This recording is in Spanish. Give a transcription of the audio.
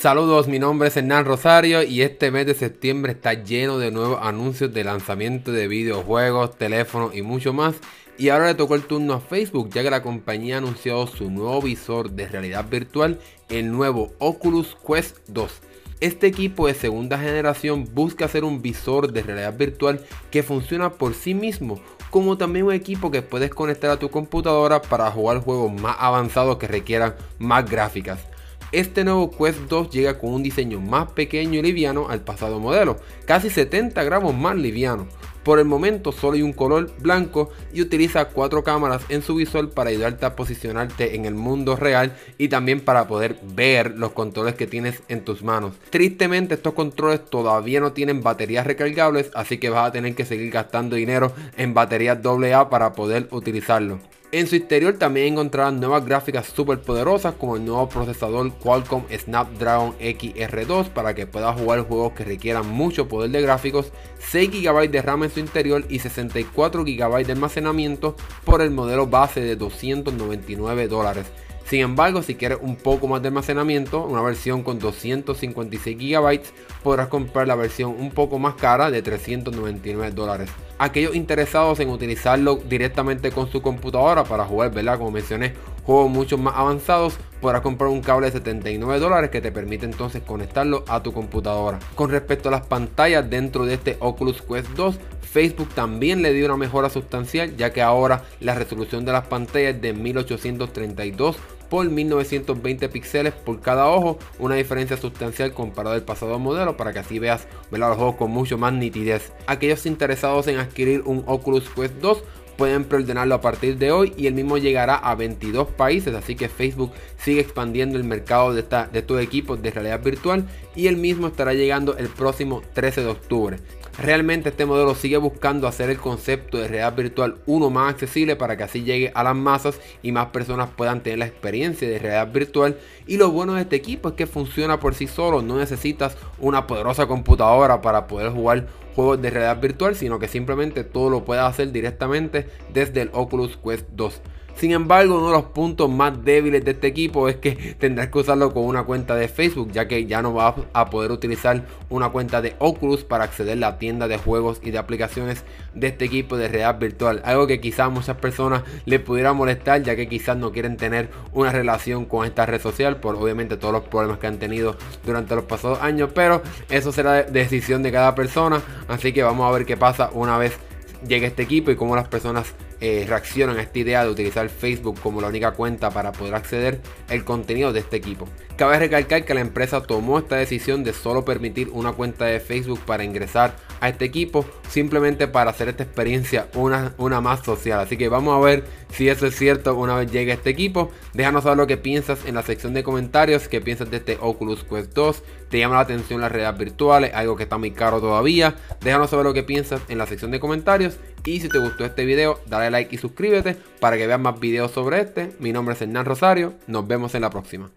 Saludos, mi nombre es Hernán Rosario y este mes de septiembre está lleno de nuevos anuncios de lanzamiento de videojuegos, teléfonos y mucho más. Y ahora le tocó el turno a Facebook ya que la compañía ha anunciado su nuevo visor de realidad virtual, el nuevo Oculus Quest 2. Este equipo de segunda generación busca hacer un visor de realidad virtual que funciona por sí mismo, como también un equipo que puedes conectar a tu computadora para jugar juegos más avanzados que requieran más gráficas. Este nuevo Quest 2 llega con un diseño más pequeño y liviano al pasado modelo, casi 70 gramos más liviano. Por el momento solo hay un color blanco y utiliza cuatro cámaras en su visor para ayudarte a posicionarte en el mundo real y también para poder ver los controles que tienes en tus manos. Tristemente estos controles todavía no tienen baterías recargables así que vas a tener que seguir gastando dinero en baterías AA para poder utilizarlo. En su interior también encontrarán nuevas gráficas super poderosas como el nuevo procesador Qualcomm Snapdragon XR2 para que puedas jugar juegos que requieran mucho poder de gráficos, 6 GB de RAM en su interior y 64 GB de almacenamiento por el modelo base de 299 dólares. Sin embargo, si quieres un poco más de almacenamiento, una versión con 256 GB, podrás comprar la versión un poco más cara de 399 dólares. Aquellos interesados en utilizarlo directamente con su computadora para jugar, ¿verdad? Como mencioné, juegos mucho más avanzados, podrás comprar un cable de 79 dólares que te permite entonces conectarlo a tu computadora. Con respecto a las pantallas dentro de este Oculus Quest 2, Facebook también le dio una mejora sustancial ya que ahora la resolución de las pantallas es de 1832 por 1920 píxeles por cada ojo, una diferencia sustancial comparado al pasado modelo para que así veas los ojos con mucho más nitidez. Aquellos interesados en adquirir un Oculus Quest 2 pueden preordenarlo a partir de hoy y el mismo llegará a 22 países, así que Facebook sigue expandiendo el mercado de, esta, de estos equipos de realidad virtual y el mismo estará llegando el próximo 13 de octubre. Realmente este modelo sigue buscando hacer el concepto de realidad virtual uno más accesible para que así llegue a las masas y más personas puedan tener la experiencia de realidad virtual. Y lo bueno de este equipo es que funciona por sí solo, no necesitas una poderosa computadora para poder jugar juegos de realidad virtual, sino que simplemente todo lo puedes hacer directamente desde el Oculus Quest 2. Sin embargo, uno de los puntos más débiles de este equipo es que tendrás que usarlo con una cuenta de Facebook, ya que ya no vas a poder utilizar una cuenta de Oculus para acceder a la tienda de juegos y de aplicaciones de este equipo de realidad virtual. Algo que quizás muchas personas les pudiera molestar, ya que quizás no quieren tener una relación con esta red social, por obviamente todos los problemas que han tenido durante los pasados años. Pero eso será decisión de cada persona, así que vamos a ver qué pasa una vez llegue este equipo y cómo las personas eh, reaccionan a esta idea de utilizar Facebook como la única cuenta para poder acceder al contenido de este equipo. Cabe recalcar que la empresa tomó esta decisión de solo permitir una cuenta de Facebook para ingresar a este equipo, simplemente para hacer esta experiencia una, una más social. Así que vamos a ver si eso es cierto una vez llegue este equipo. Déjanos saber lo que piensas en la sección de comentarios, qué piensas de este Oculus Quest 2, te llama la atención las redes virtuales, algo que está muy caro todavía. Déjanos saber lo que piensas en la sección de comentarios y si te gustó este video, dale like y suscríbete para que veas más videos sobre este. Mi nombre es Hernán Rosario, nos vemos en la próxima.